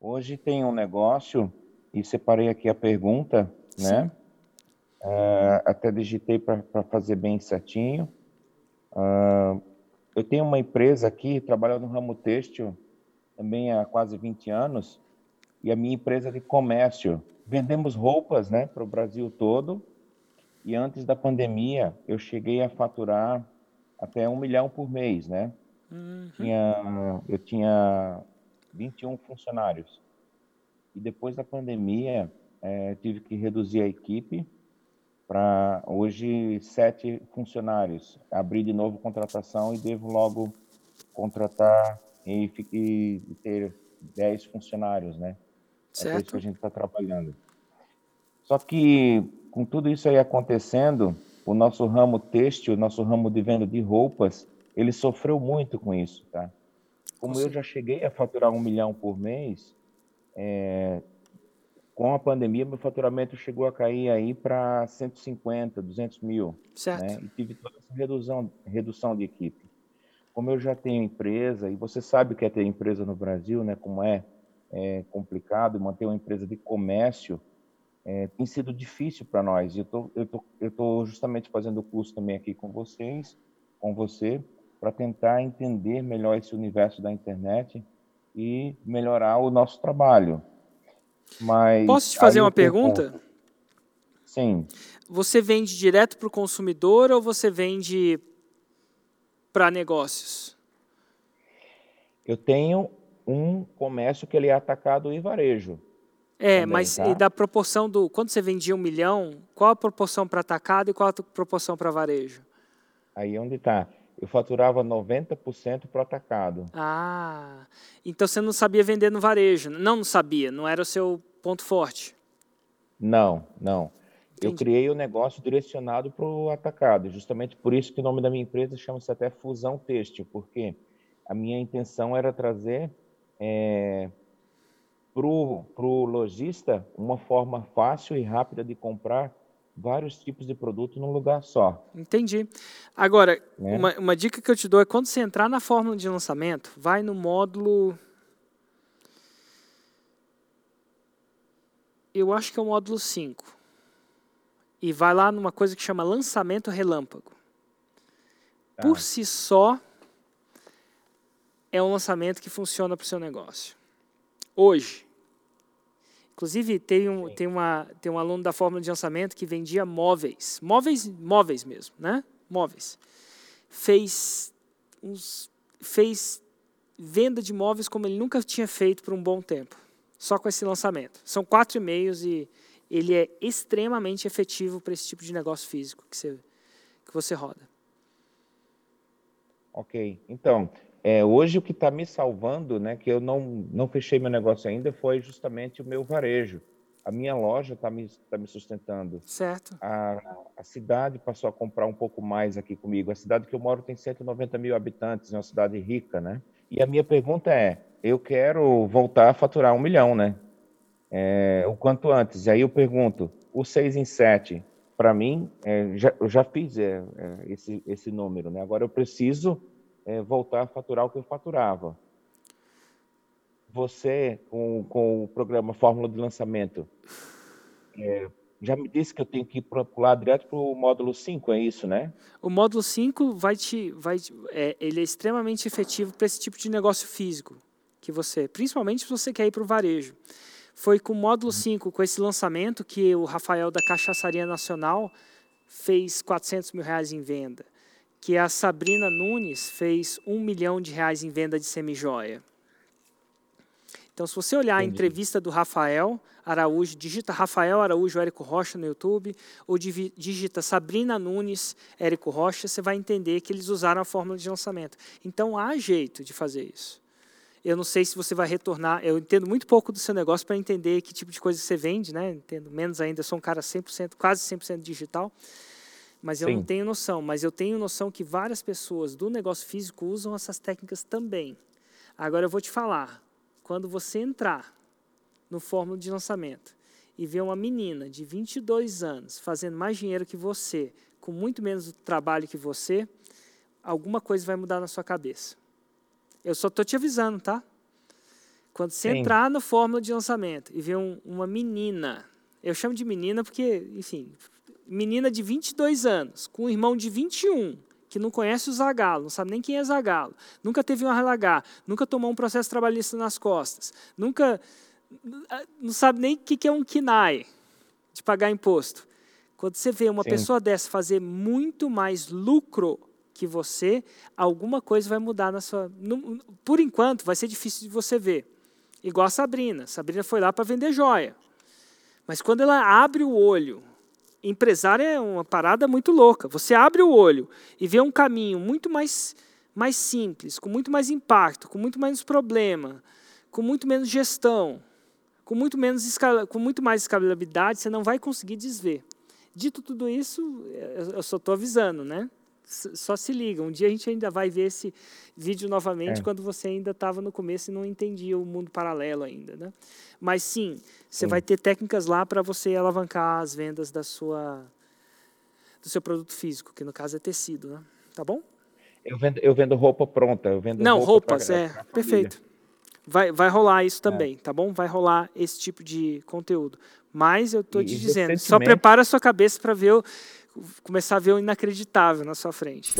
Hoje tem um negócio, e separei aqui a pergunta, né? Uh, até digitei para fazer bem certinho. Uh, eu tenho uma empresa aqui, trabalho no ramo têxtil também há quase 20 anos, e a minha empresa de comércio. Vendemos roupas né, para o Brasil todo, e antes da pandemia eu cheguei a faturar até um milhão por mês, né? Uhum. Tinha, eu tinha 21 funcionários. E depois da pandemia, é, tive que reduzir a equipe para hoje sete funcionários. Abrir de novo contratação e devo logo contratar e, e ter dez funcionários, né? Certo. É isso que a gente está trabalhando. Só que com tudo isso aí acontecendo, o nosso ramo têxtil, o nosso ramo de venda de roupas, ele sofreu muito com isso, tá? Como eu já cheguei a faturar um milhão por mês, é, com a pandemia, meu faturamento chegou a cair aí para 150, 200 mil. Certo. Né? E tive toda essa redução, redução de equipe. Como eu já tenho empresa, e você sabe o que é ter empresa no Brasil, né? Como é, é complicado manter uma empresa de comércio, é, tem sido difícil para nós. Eu tô, eu tô, eu tô justamente fazendo o curso também aqui com vocês, com você, para tentar entender melhor esse universo da internet e melhorar o nosso trabalho. Mas Posso te fazer uma pergunta? Ponto. Sim. Você vende direto para o consumidor ou você vende para negócios? Eu tenho um comércio que ele é atacado e varejo. É, também, mas tá? da proporção do. Quando você vendia um milhão, qual a proporção para atacado e qual a proporção para varejo? Aí onde está? Eu faturava 90% para o atacado. Ah, então você não sabia vender no varejo? Não, não sabia, não era o seu ponto forte? Não, não. Entendi. Eu criei o um negócio direcionado para o atacado, justamente por isso que o nome da minha empresa chama-se até Fusão Têxtil, porque a minha intenção era trazer é, para o lojista uma forma fácil e rápida de comprar vários tipos de produto num lugar só. Entendi. Agora, né? uma, uma dica que eu te dou é quando você entrar na fórmula de lançamento, vai no módulo. Eu acho que é o módulo 5. E vai lá numa coisa que chama lançamento relâmpago. Tá. Por si só, é um lançamento que funciona para o seu negócio. Hoje, Inclusive, tem um, tem, uma, tem um aluno da fórmula de lançamento que vendia móveis. Móveis, móveis mesmo, né? Móveis. Fez, uns, fez venda de móveis como ele nunca tinha feito por um bom tempo. Só com esse lançamento. São quatro e-mails e ele é extremamente efetivo para esse tipo de negócio físico que você, que você roda. Ok. Então, é, hoje o que está me salvando, né, que eu não, não fechei meu negócio ainda, foi justamente o meu varejo. A minha loja está me, tá me sustentando. Certo. A, a cidade passou a comprar um pouco mais aqui comigo. A cidade que eu moro tem 190 mil habitantes, é uma cidade rica, né? E a minha pergunta é, eu quero voltar a faturar um milhão, né? É, o quanto antes. E aí eu pergunto, o 6 em 7, para mim, é, já, eu já fiz é, é, esse, esse número, né? Agora eu preciso é, voltar a faturar o que eu faturava. Você, com, com o programa Fórmula de Lançamento, é, já me disse que eu tenho que pular direto para o módulo 5, é isso, né? O módulo 5 vai te, vai, é, ele é extremamente efetivo para esse tipo de negócio físico que você, principalmente se você quer ir para o varejo. Foi com o módulo 5, com esse lançamento, que o Rafael da Cachaçaria Nacional fez 400 mil reais em venda que a Sabrina Nunes fez um milhão de reais em venda de semijoia. Então, se você olhar Entendi. a entrevista do Rafael Araújo, digita Rafael Araújo Érico Rocha no YouTube, ou digita Sabrina Nunes Érico Rocha, você vai entender que eles usaram a fórmula de lançamento. Então, há jeito de fazer isso. Eu não sei se você vai retornar, eu entendo muito pouco do seu negócio para entender que tipo de coisa você vende, né? Entendo menos ainda, sou um cara 100%, quase 100% digital mas eu Sim. não tenho noção. Mas eu tenho noção que várias pessoas do negócio físico usam essas técnicas também. Agora eu vou te falar, quando você entrar no fórmula de lançamento e ver uma menina de 22 anos fazendo mais dinheiro que você, com muito menos trabalho que você, alguma coisa vai mudar na sua cabeça. Eu só estou te avisando, tá? Quando você Sim. entrar no fórmula de lançamento e ver um, uma menina, eu chamo de menina porque, enfim, menina de 22 anos, com um irmão de 21, que não conhece o Zagalo, não sabe nem quem é Zagalo, nunca teve um RLH, nunca tomou um processo trabalhista nas costas, nunca não sabe nem o que é um KINAI, de pagar imposto. Quando você vê uma Sim. pessoa dessa fazer muito mais lucro que você, alguma coisa vai mudar na sua. Por enquanto, vai ser difícil de você ver. Igual a Sabrina. Sabrina foi lá para vender joia. Mas quando ela abre o olho, empresário é uma parada muito louca. Você abre o olho e vê um caminho muito mais, mais simples, com muito mais impacto, com muito menos problema, com muito menos gestão, com muito, menos com muito mais escalabilidade, você não vai conseguir desver. Dito tudo isso, eu só estou avisando, né? Só se liga. Um dia a gente ainda vai ver esse vídeo novamente é. quando você ainda estava no começo e não entendia o mundo paralelo ainda, né? Mas sim, você sim. vai ter técnicas lá para você alavancar as vendas da sua do seu produto físico, que no caso é tecido, né? Tá bom? Eu vendo, eu vendo roupa pronta, eu vendo Não, roupa roupas, pra, é, pra perfeito. Vai, vai rolar isso é. também, é. tá bom? Vai rolar esse tipo de conteúdo. Mas eu estou te dizendo, só prepara a sua cabeça para ver o, começar a ver o inacreditável na sua frente.